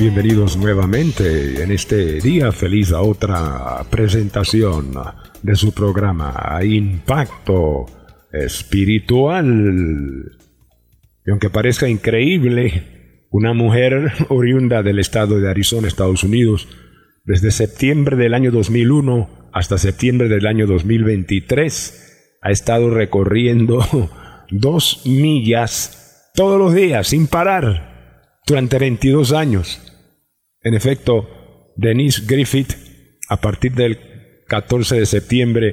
Bienvenidos nuevamente en este día feliz a otra presentación de su programa Impacto Espiritual. Y aunque parezca increíble, una mujer oriunda del estado de Arizona, Estados Unidos, desde septiembre del año 2001 hasta septiembre del año 2023, ha estado recorriendo dos millas todos los días sin parar durante 22 años. En efecto, Denise Griffith, a partir del 14 de septiembre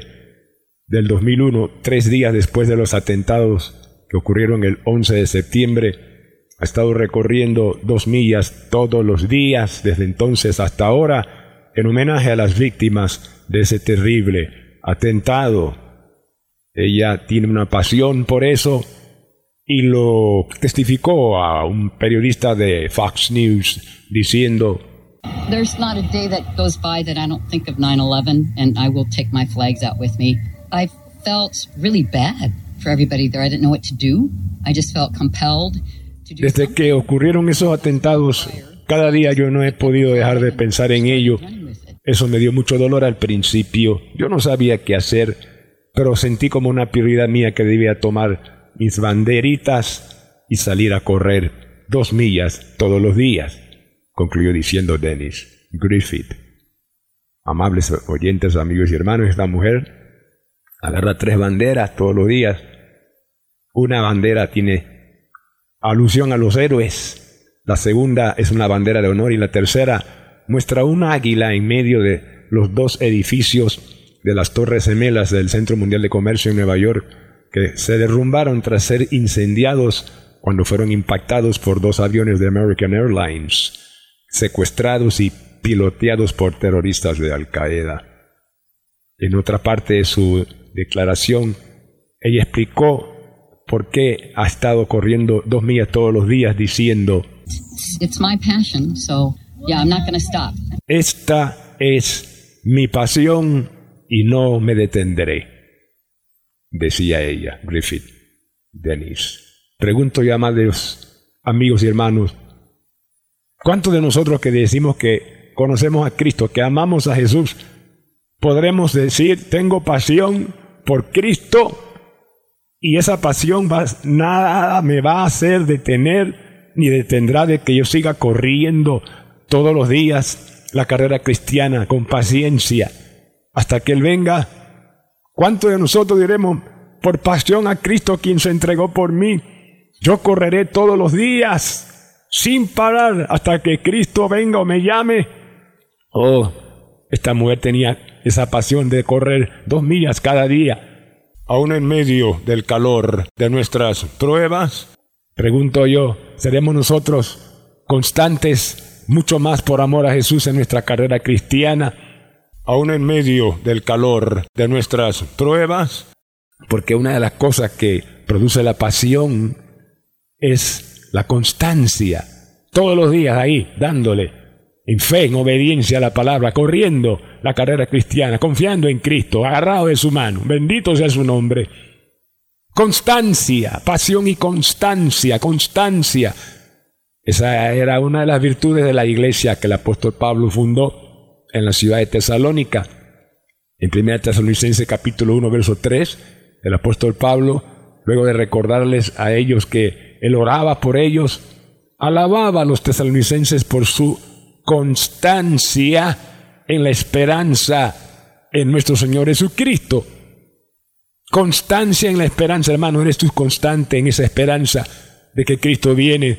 del 2001, tres días después de los atentados que ocurrieron el 11 de septiembre, ha estado recorriendo dos millas todos los días desde entonces hasta ahora en homenaje a las víctimas de ese terrible atentado. Ella tiene una pasión por eso y lo testificó a un periodista de Fox News diciendo There's not a day that goes by that I don't think of 9/11 and I will take my flags out with me. I felt really bad for everybody there. I didn't know what to do. I just felt compelled to do Desde que ocurrieron esos atentados, cada día yo no he podido dejar de pensar en ello. Eso me dio mucho dolor al principio. Yo no sabía qué hacer, pero sentí como una prioridad mía que debía tomar mis banderitas y salir a correr dos millas todos los días, concluyó diciendo Dennis Griffith. Amables oyentes, amigos y hermanos, esta mujer agarra tres banderas todos los días. Una bandera tiene alusión a los héroes, la segunda es una bandera de honor y la tercera muestra un águila en medio de los dos edificios de las Torres Gemelas del Centro Mundial de Comercio en Nueva York que se derrumbaron tras ser incendiados cuando fueron impactados por dos aviones de American Airlines, secuestrados y piloteados por terroristas de Al Qaeda. En otra parte de su declaración, ella explicó por qué ha estado corriendo dos millas todos los días diciendo, It's my passion, so yeah, I'm not to stop. Esta es mi pasión y no me detendré decía ella, Griffith, Dennis. Pregunto ya, amados amigos y hermanos, ¿cuántos de nosotros que decimos que conocemos a Cristo, que amamos a Jesús, podremos decir, tengo pasión por Cristo y esa pasión va, nada me va a hacer detener ni detendrá de que yo siga corriendo todos los días la carrera cristiana con paciencia hasta que Él venga ¿Cuántos de nosotros diremos, por pasión a Cristo quien se entregó por mí, yo correré todos los días sin parar hasta que Cristo venga o me llame? Oh, esta mujer tenía esa pasión de correr dos millas cada día, aún en medio del calor de nuestras pruebas. Pregunto yo, ¿seremos nosotros constantes mucho más por amor a Jesús en nuestra carrera cristiana? Aún en medio del calor de nuestras pruebas, porque una de las cosas que produce la pasión es la constancia, todos los días ahí, dándole en fe, en obediencia a la palabra, corriendo la carrera cristiana, confiando en Cristo, agarrado de su mano, bendito sea su nombre. Constancia, pasión y constancia, constancia. Esa era una de las virtudes de la iglesia que el apóstol Pablo fundó en la ciudad de Tesalónica. En 1 Tesalonicense capítulo 1, verso 3, el apóstol Pablo, luego de recordarles a ellos que él oraba por ellos, alababa a los tesalonicenses por su constancia en la esperanza en nuestro Señor Jesucristo. Constancia en la esperanza, hermano, eres tú constante en esa esperanza de que Cristo viene,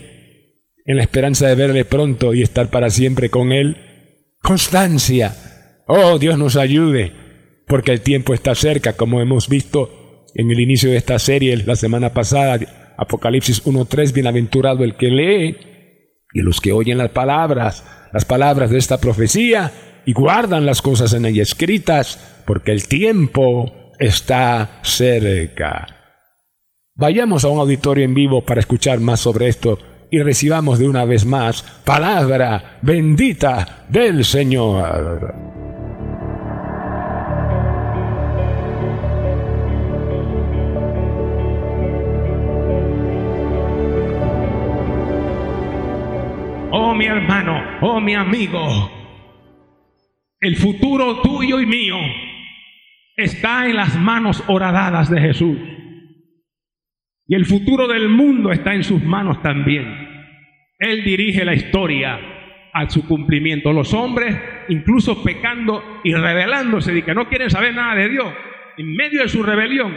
en la esperanza de verle pronto y estar para siempre con Él. Constancia. Oh, Dios nos ayude, porque el tiempo está cerca, como hemos visto en el inicio de esta serie la semana pasada, Apocalipsis 1.3, bienaventurado el que lee y los que oyen las palabras, las palabras de esta profecía y guardan las cosas en ella escritas, porque el tiempo está cerca. Vayamos a un auditorio en vivo para escuchar más sobre esto y recibamos de una vez más palabra bendita del Señor. Oh mi hermano, oh mi amigo, el futuro tuyo y mío está en las manos horadadas de Jesús. Y el futuro del mundo está en sus manos también. Él dirige la historia a su cumplimiento. Los hombres, incluso pecando y rebelándose de que no quieren saber nada de Dios, en medio de su rebelión,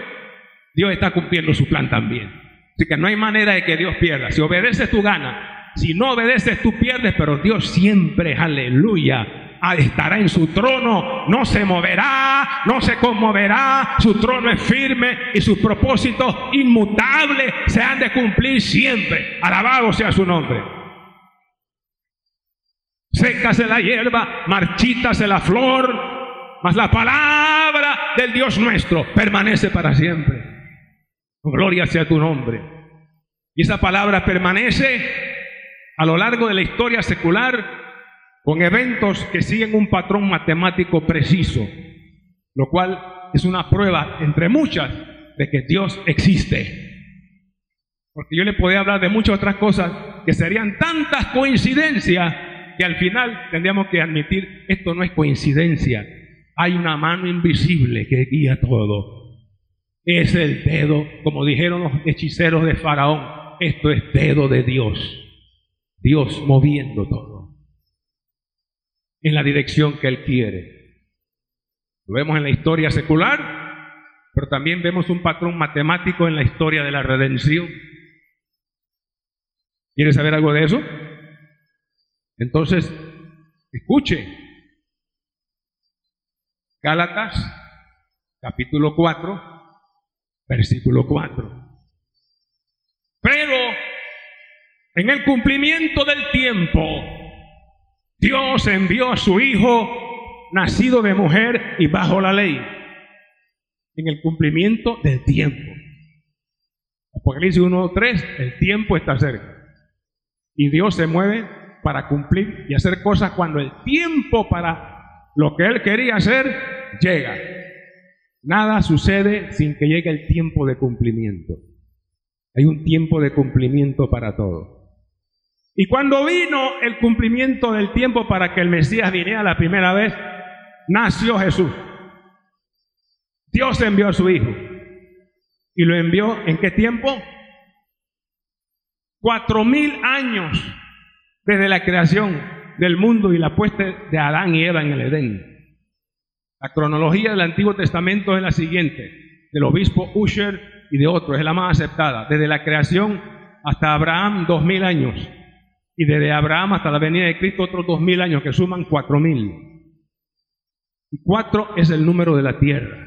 Dios está cumpliendo su plan también. Así que no hay manera de que Dios pierda. Si obedeces, tú ganas. Si no obedeces, tú pierdes, pero Dios siempre, aleluya, estará en su trono, no se moverá, no se conmoverá, su trono es firme y sus propósitos inmutables se han de cumplir siempre. Alabado sea su nombre. Sécase la hierba, marchítase la flor, mas la palabra del Dios nuestro permanece para siempre. Gloria sea tu nombre. Y esa palabra permanece a lo largo de la historia secular con eventos que siguen un patrón matemático preciso, lo cual es una prueba entre muchas de que Dios existe. Porque yo le podía hablar de muchas otras cosas que serían tantas coincidencias que al final tendríamos que admitir, esto no es coincidencia, hay una mano invisible que guía todo. Es el dedo, como dijeron los hechiceros de Faraón, esto es dedo de Dios, Dios moviendo todo en la dirección que Él quiere. Lo vemos en la historia secular, pero también vemos un patrón matemático en la historia de la redención. ¿Quiere saber algo de eso? Entonces, escuche. Gálatas, capítulo 4, versículo 4. Pero en el cumplimiento del tiempo, Dios envió a su Hijo nacido de mujer y bajo la ley, en el cumplimiento del tiempo. Apocalipsis 1.3, el tiempo está cerca. Y Dios se mueve para cumplir y hacer cosas cuando el tiempo para lo que Él quería hacer llega. Nada sucede sin que llegue el tiempo de cumplimiento. Hay un tiempo de cumplimiento para todo. Y cuando vino el cumplimiento del tiempo para que el Mesías viniera la primera vez, nació Jesús. Dios envió a su Hijo. ¿Y lo envió en qué tiempo? Cuatro mil años desde la creación del mundo y la puesta de Adán y Eva en el Edén. La cronología del Antiguo Testamento es la siguiente, del obispo Usher y de otros, es la más aceptada. Desde la creación hasta Abraham, dos mil años y desde Abraham hasta la venida de Cristo otros dos mil años que suman cuatro mil. Y cuatro es el número de la tierra.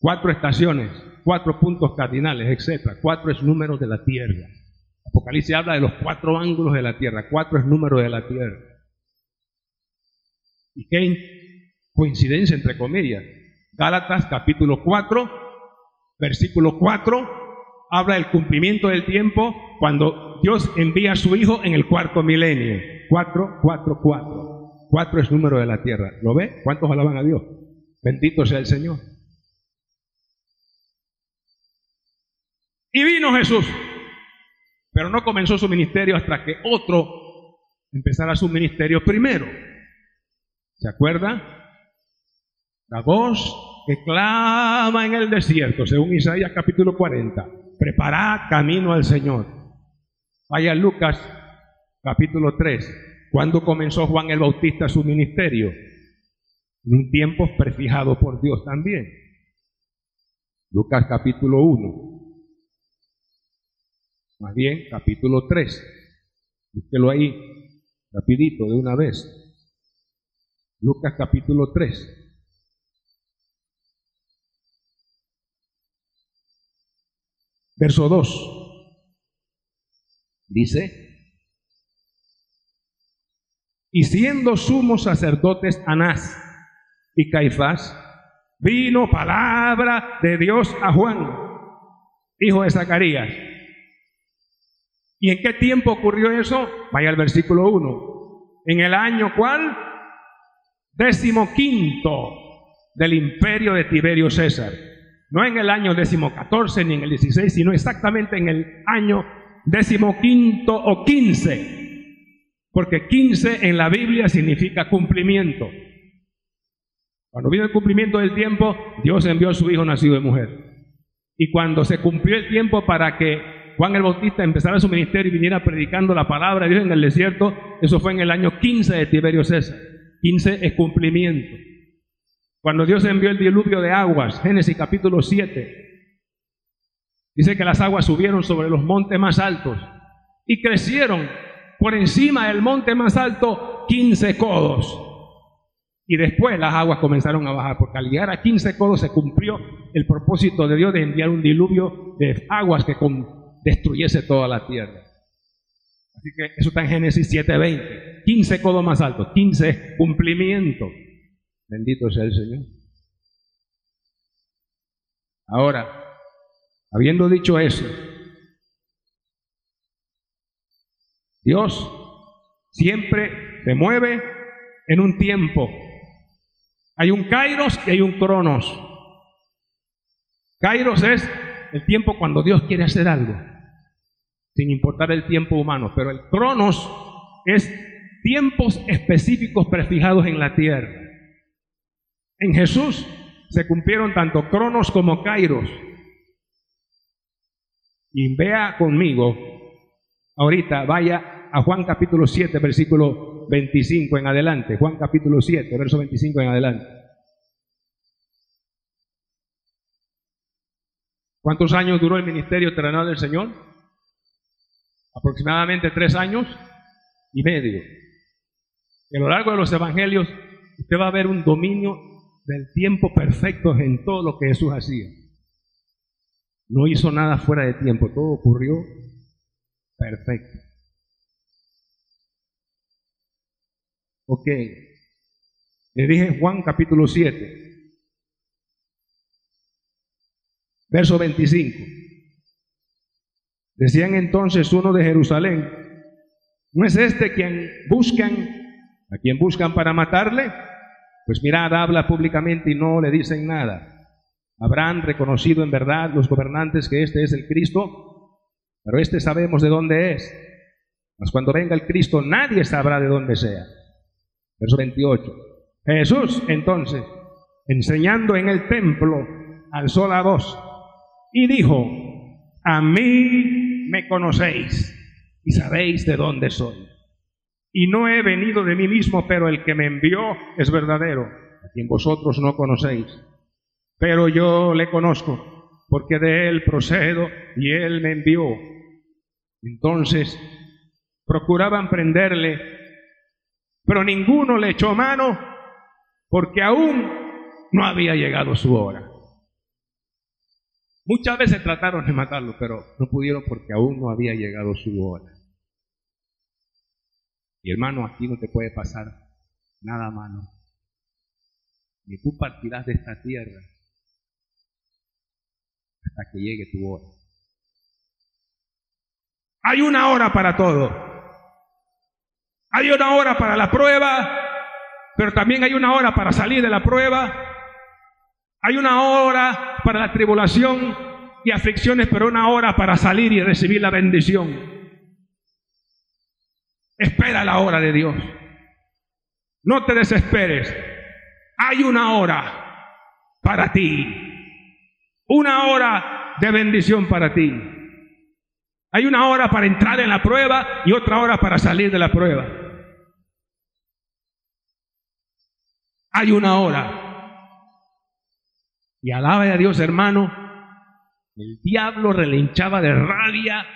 Cuatro estaciones, cuatro puntos cardinales, etc. Cuatro es número de la tierra. Apocalipsis habla de los cuatro ángulos de la tierra. Cuatro es número de la tierra. Y qué coincidencia entre comillas. Gálatas capítulo 4, versículo 4 habla del cumplimiento del tiempo cuando Dios envía a su Hijo en el cuarto milenio. Cuatro, cuatro, cuatro. Cuatro es número de la tierra. ¿Lo ve? ¿Cuántos alaban a Dios? Bendito sea el Señor. Y vino Jesús, pero no comenzó su ministerio hasta que otro empezara su ministerio primero. ¿Se acuerda? La voz que clama en el desierto, según Isaías capítulo 40 preparad camino al Señor. Vaya Lucas capítulo 3. ¿Cuándo comenzó Juan el Bautista su ministerio? En un tiempo prefijado por Dios también. Lucas capítulo 1. Más bien, capítulo 3. Búsquelo ahí, rapidito, de una vez. Lucas capítulo 3. Verso 2. Dice, Y siendo sumos sacerdotes Anás y Caifás, vino palabra de Dios a Juan, hijo de Zacarías. ¿Y en qué tiempo ocurrió eso? Vaya al versículo 1. En el año cuál? Décimo quinto del imperio de Tiberio César. No en el año décimo catorce ni en el 16, sino exactamente en el año décimo quinto o quince. Porque quince en la Biblia significa cumplimiento. Cuando vino el cumplimiento del tiempo, Dios envió a su hijo nacido de mujer. Y cuando se cumplió el tiempo para que Juan el Bautista empezara su ministerio y viniera predicando la palabra de Dios en el desierto, eso fue en el año 15 de Tiberio César. 15 es cumplimiento. Cuando Dios envió el diluvio de aguas, Génesis capítulo 7, dice que las aguas subieron sobre los montes más altos y crecieron por encima del monte más alto 15 codos. Y después las aguas comenzaron a bajar, porque al llegar a 15 codos se cumplió el propósito de Dios de enviar un diluvio de aguas que destruyese toda la tierra. Así que eso está en Génesis 7:20. 15 codos más altos, 15 cumplimiento. Bendito sea el Señor. Ahora, habiendo dicho eso, Dios siempre se mueve en un tiempo hay un kairos y hay un cronos. Kairos es el tiempo cuando Dios quiere hacer algo, sin importar el tiempo humano, pero el cronos es tiempos específicos prefijados en la tierra. En Jesús se cumplieron tanto cronos como kairos. Y vea conmigo, ahorita vaya a Juan capítulo 7, versículo 25 en adelante, Juan capítulo 7, verso 25 en adelante. ¿Cuántos años duró el ministerio terrenal del Señor? Aproximadamente tres años y medio. a lo largo de los evangelios usted va a ver un dominio del tiempo perfecto en todo lo que Jesús hacía. No hizo nada fuera de tiempo, todo ocurrió perfecto. Ok. Le dije Juan capítulo 7, verso 25. Decían entonces uno de Jerusalén, ¿no es este quien buscan, a quien buscan para matarle? Pues mirad, habla públicamente y no le dicen nada. Habrán reconocido en verdad los gobernantes que este es el Cristo, pero este sabemos de dónde es. Mas cuando venga el Cristo nadie sabrá de dónde sea. Verso 28. Jesús entonces, enseñando en el templo, alzó la voz y dijo, a mí me conocéis y sabéis de dónde soy. Y no he venido de mí mismo, pero el que me envió es verdadero, a quien vosotros no conocéis. Pero yo le conozco, porque de él procedo y él me envió. Entonces procuraban prenderle pero ninguno le echó mano porque aún no había llegado su hora. Muchas veces trataron de matarlo, pero no pudieron porque aún no había llegado su hora. Y hermano, aquí no te puede pasar nada mano. Ni tú partirás de esta tierra hasta que llegue tu hora. Hay una hora para todo. Hay una hora para la prueba, pero también hay una hora para salir de la prueba. Hay una hora para la tribulación y aflicciones, pero una hora para salir y recibir la bendición. Espera la hora de Dios. No te desesperes. Hay una hora para ti. Una hora de bendición para ti. Hay una hora para entrar en la prueba y otra hora para salir de la prueba. hay una hora. Y alaba a Dios, hermano. El diablo relinchaba de rabia,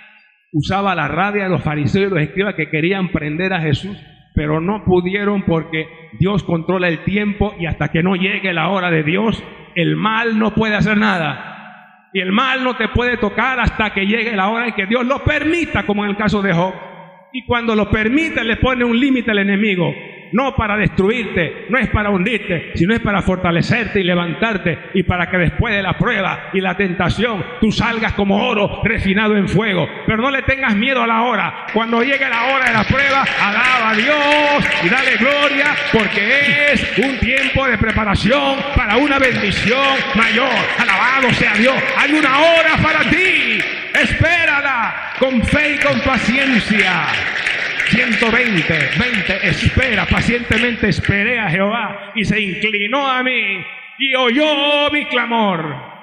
usaba la rabia de los fariseos y los escribas que querían prender a Jesús, pero no pudieron porque Dios controla el tiempo y hasta que no llegue la hora de Dios, el mal no puede hacer nada. Y el mal no te puede tocar hasta que llegue la hora y que Dios lo permita, como en el caso de Job. Y cuando lo permite, le pone un límite al enemigo no para destruirte, no es para hundirte, sino es para fortalecerte y levantarte y para que después de la prueba y la tentación tú salgas como oro refinado en fuego. Pero no le tengas miedo a la hora. Cuando llegue la hora de la prueba, alaba a Dios y dale gloria porque es un tiempo de preparación para una bendición mayor. Alabado sea Dios. Hay una hora para ti. Espérala con fe y con paciencia. 120, 20, espera, pacientemente esperé a Jehová y se inclinó a mí y oyó mi clamor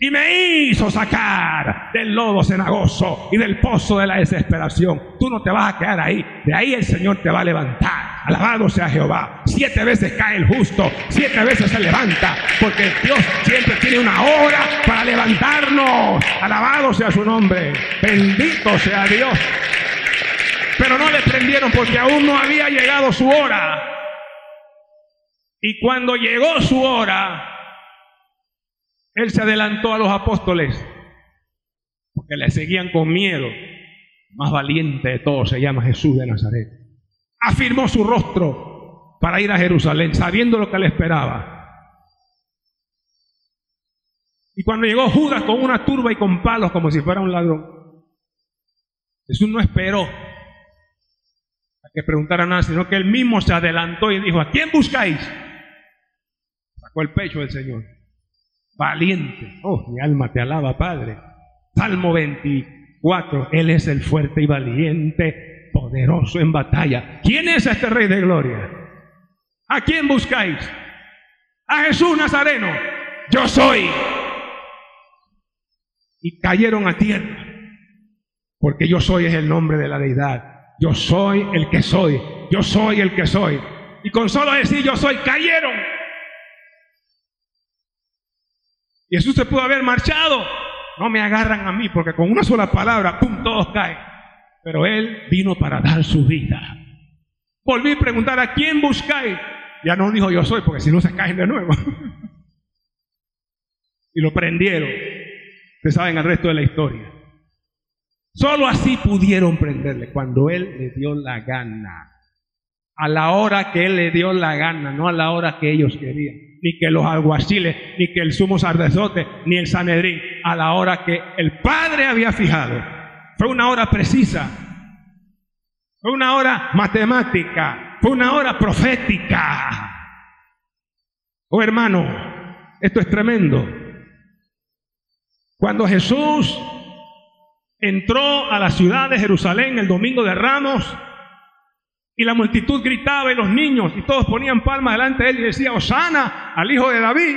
y me hizo sacar del lodo cenagoso y del pozo de la desesperación. Tú no te vas a quedar ahí, de ahí el Señor te va a levantar. Alabado sea Jehová. Siete veces cae el justo, siete veces se levanta, porque Dios siempre tiene una hora para levantarnos. Alabado sea su nombre. Bendito sea Dios. Pero no le prendieron porque aún no había llegado su hora. Y cuando llegó su hora, él se adelantó a los apóstoles, porque le seguían con miedo. Más valiente de todos se llama Jesús de Nazaret. Afirmó su rostro para ir a Jerusalén, sabiendo lo que le esperaba. Y cuando llegó Judas con una turba y con palos como si fuera un ladrón, Jesús no esperó que preguntara nada, sino que él mismo se adelantó y dijo, ¿a quién buscáis? Sacó el pecho del Señor. Valiente. Oh, mi alma te alaba, Padre. Salmo 24. Él es el fuerte y valiente, poderoso en batalla. ¿Quién es este Rey de Gloria? ¿A quién buscáis? A Jesús Nazareno. Yo soy. Y cayeron a tierra. Porque yo soy es el nombre de la deidad yo soy el que soy, yo soy el que soy. Y con solo decir yo soy, cayeron. Jesús se pudo haber marchado. No me agarran a mí porque con una sola palabra, ¡pum!, todos caen. Pero Él vino para dar su vida. Volví a preguntar a quién buscáis. Ya no dijo yo soy porque si no se caen de nuevo. y lo prendieron. Ustedes saben el resto de la historia. Solo así pudieron prenderle, cuando Él le dio la gana. A la hora que Él le dio la gana, no a la hora que ellos querían. Ni que los alguaciles, ni que el sumo sacerdote, ni el Sanedrín. A la hora que el Padre había fijado. Fue una hora precisa. Fue una hora matemática. Fue una hora profética. Oh hermano, esto es tremendo. Cuando Jesús entró a la ciudad de Jerusalén el domingo de Ramos y la multitud gritaba y los niños y todos ponían palmas delante de él y decía, Osana al hijo de David.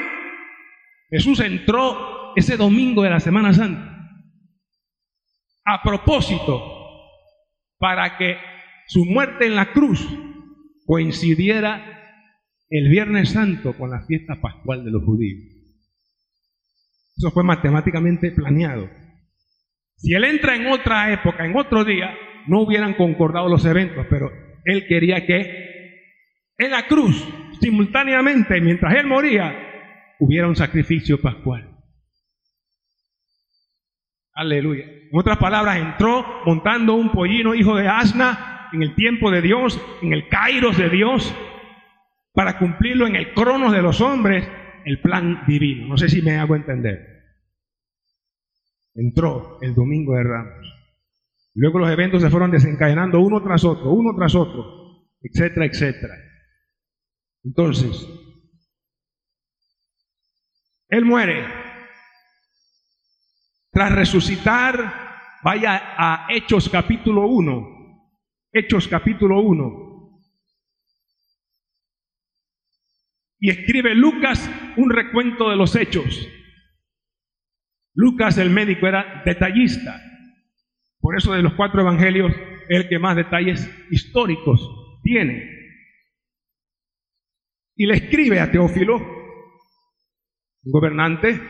Jesús entró ese domingo de la Semana Santa a propósito para que su muerte en la cruz coincidiera el Viernes Santo con la fiesta pascual de los judíos. Eso fue matemáticamente planeado. Si él entra en otra época, en otro día, no hubieran concordado los eventos, pero él quería que en la cruz, simultáneamente, mientras él moría, hubiera un sacrificio pascual. Aleluya. En otras palabras, entró montando un pollino hijo de asna en el tiempo de Dios, en el kairos de Dios, para cumplirlo en el cronos de los hombres, el plan divino. No sé si me hago entender entró el domingo de Ramos. Luego los eventos se fueron desencadenando uno tras otro, uno tras otro, etcétera, etcétera. Entonces, Él muere. Tras resucitar, vaya a Hechos capítulo 1. Hechos capítulo 1. Y escribe Lucas un recuento de los hechos. Lucas el médico era detallista. Por eso de los cuatro evangelios, el que más detalles históricos tiene. Y le escribe a Teófilo, un gobernante,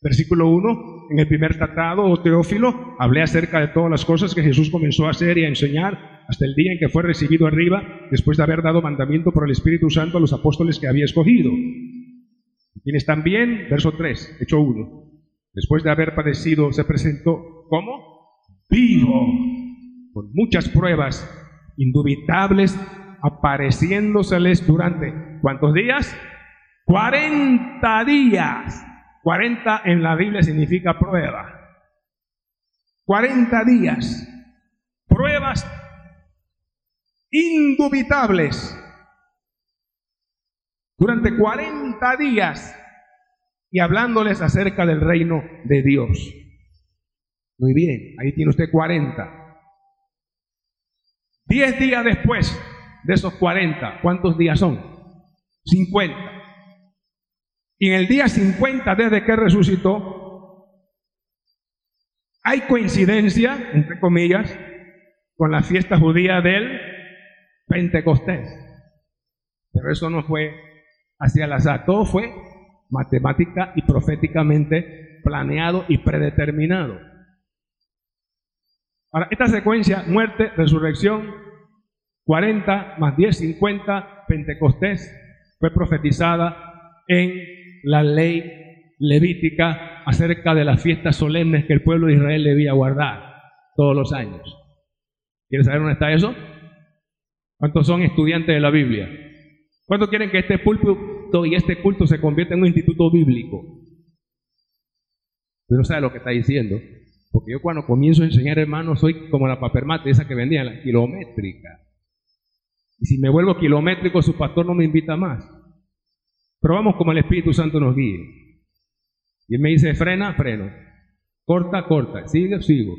versículo 1, en el primer tratado, oh Teófilo, hablé acerca de todas las cosas que Jesús comenzó a hacer y a enseñar hasta el día en que fue recibido arriba, después de haber dado mandamiento por el Espíritu Santo a los apóstoles que había escogido. Tienes también, verso 3, hecho 1 después de haber padecido, se presentó como vivo con muchas pruebas indubitables, apareciéndoseles durante ¿cuántos días? 40 días. 40 en la Biblia significa prueba. 40 días. Pruebas indubitables. Durante 40 días y hablándoles acerca del reino de Dios. Muy bien, ahí tiene usted 40. Diez días después de esos 40, ¿cuántos días son? 50. Y en el día 50 desde que resucitó, hay coincidencia, entre comillas, con la fiesta judía del Pentecostés. Pero eso no fue hacia el azar, todo fue matemática y proféticamente planeado y predeterminado. Ahora, esta secuencia, muerte, resurrección, 40 más 10, 50, Pentecostés, fue profetizada en la ley levítica acerca de las fiestas solemnes que el pueblo de Israel debía guardar todos los años. ¿Quieres saber dónde está eso? ¿Cuántos son estudiantes de la Biblia? ¿Cuántos quieren que este púlpito y este culto se convierta en un instituto bíblico? Usted no sabe lo que está diciendo. Porque yo cuando comienzo a enseñar, hermano, soy como la papermate, esa que vendía, la kilométrica. Y si me vuelvo kilométrico, su pastor no me invita más. Pero vamos como el Espíritu Santo nos guíe. Y él me dice, frena, freno. Corta, corta. Sigue, sigo.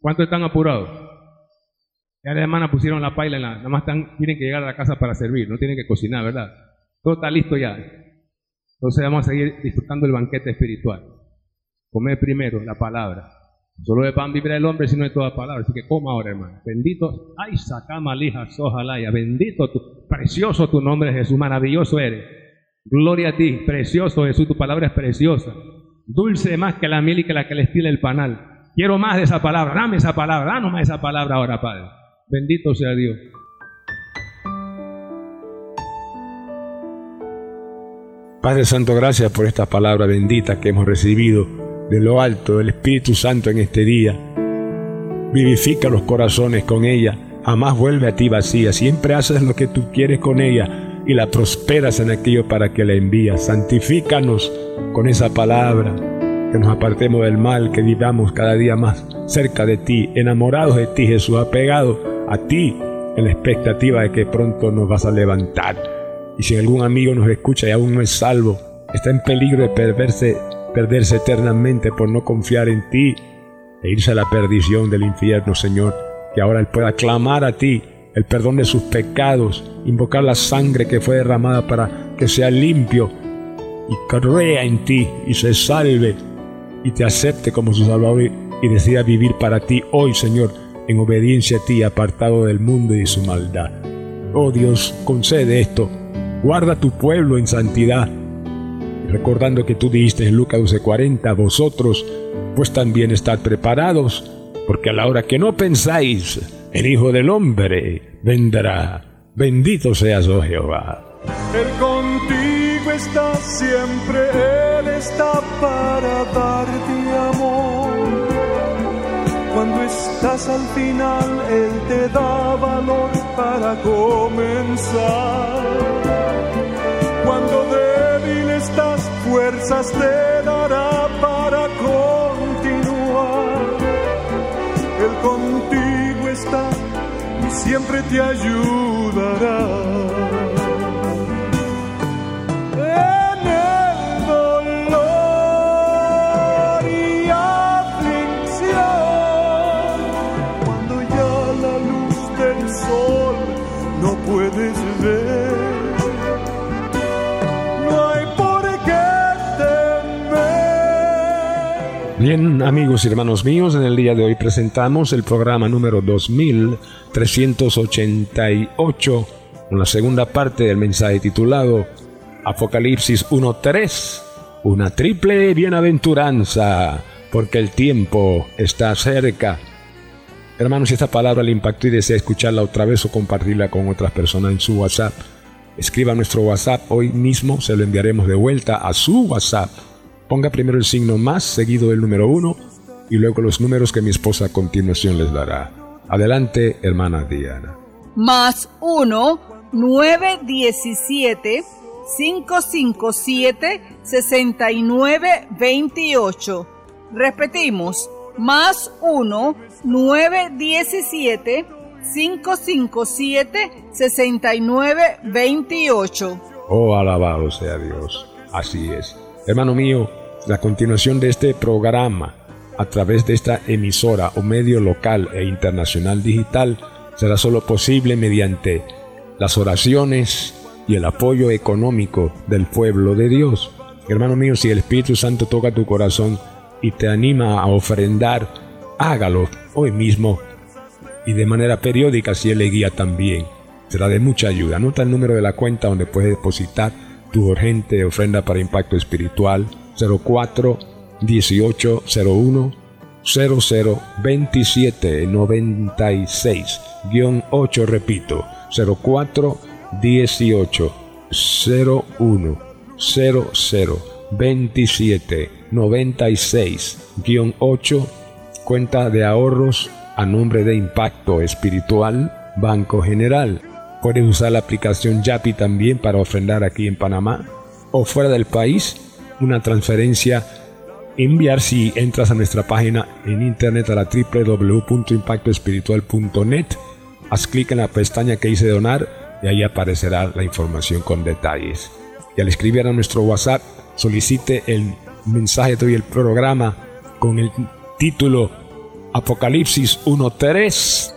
¿Cuántos están apurados? Ya la hermana pusieron la paila, nada más tienen que llegar a la casa para servir, no tienen que cocinar, ¿verdad? Todo está listo ya. Entonces vamos a seguir disfrutando el banquete espiritual. Comer primero la palabra. Solo de pan vivirá el hombre, sino de toda palabra. Así que coma ahora, hermano. Bendito, ay, sacama lija, sojalaya. Bendito tu, precioso tu nombre, Jesús. Maravilloso eres. Gloria a ti, precioso Jesús. Tu palabra es preciosa. Dulce más que la miel y que la que le estila el panal. Quiero más de esa palabra. Dame esa palabra. Danos más esa palabra ahora, Padre. Bendito sea Dios. Padre Santo, gracias por esta palabra bendita que hemos recibido de lo alto del Espíritu Santo en este día. Vivifica los corazones con ella, jamás vuelve a ti vacía, siempre haces lo que tú quieres con ella y la prosperas en aquello para que la envías. Santifícanos con esa palabra, que nos apartemos del mal, que vivamos cada día más cerca de ti, enamorados de ti, Jesús, apegados a ti, en la expectativa de que pronto nos vas a levantar. Y si algún amigo nos escucha y aún no es salvo, está en peligro de perderse, perderse eternamente por no confiar en ti e irse a la perdición del infierno, Señor, que ahora Él pueda clamar a ti el perdón de sus pecados, invocar la sangre que fue derramada para que sea limpio y crea en ti y se salve y te acepte como su Salvador y decida vivir para ti hoy, Señor, en obediencia a ti, apartado del mundo y de su maldad. Oh Dios, concede esto. Guarda tu pueblo en santidad. Recordando que tú dijiste en Lucas 12:40, vosotros pues también estad preparados, porque a la hora que no pensáis, el Hijo del Hombre vendrá. Bendito seas, oh Jehová. Él contigo está siempre, Él está para darte amor. Cuando estás al final, Él te da valor para comenzar. Cuando débil estás, fuerzas te dará para continuar. Él contigo está y siempre te ayudará. Bien, amigos y hermanos míos, en el día de hoy presentamos el programa número 2388, con la segunda parte del mensaje titulado Apocalipsis 1.3, una triple bienaventuranza, porque el tiempo está cerca. Hermanos, si esta palabra le impactó y desea escucharla otra vez o compartirla con otras personas en su WhatsApp, escriba nuestro WhatsApp hoy mismo, se lo enviaremos de vuelta a su WhatsApp. Ponga primero el signo más, seguido del número uno, y luego los números que mi esposa a continuación les dará. Adelante, hermana Diana. Más 1 917 557 6928. Repetimos, más 1 917 557 6928. Oh, alabado sea Dios. Así es. Hermano mío, la continuación de este programa a través de esta emisora o medio local e internacional digital será solo posible mediante las oraciones y el apoyo económico del pueblo de Dios. Hermano mío, si el Espíritu Santo toca tu corazón y te anima a ofrendar, hágalo hoy mismo y de manera periódica si Él le guía también. Será de mucha ayuda. Anota el número de la cuenta donde puedes depositar tu urgente ofrenda para impacto espiritual 04 1801 00 27 96 8 repito 04 18 01 00 27 96 8 cuenta de ahorros a nombre de Impacto Espiritual Banco General. Puedes usar la aplicación Yapi también para ofrendar aquí en Panamá o fuera del país una transferencia enviar si entras a nuestra página en internet a la www.impactoespiritual.net haz clic en la pestaña que dice donar y ahí aparecerá la información con detalles. Y al escribir a nuestro whatsapp solicite el mensaje de hoy el programa con el título Apocalipsis 1.3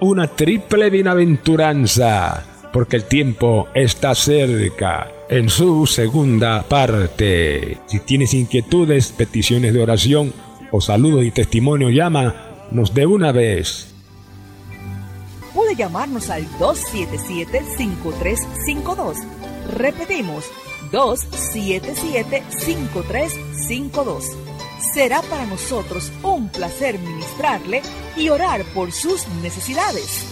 una triple bienaventuranza porque el tiempo está cerca en su segunda parte. Si tienes inquietudes, peticiones de oración o saludos y testimonio, llámanos de una vez. Puede llamarnos al 277-5352. Repetimos, 277-5352. Será para nosotros un placer ministrarle y orar por sus necesidades.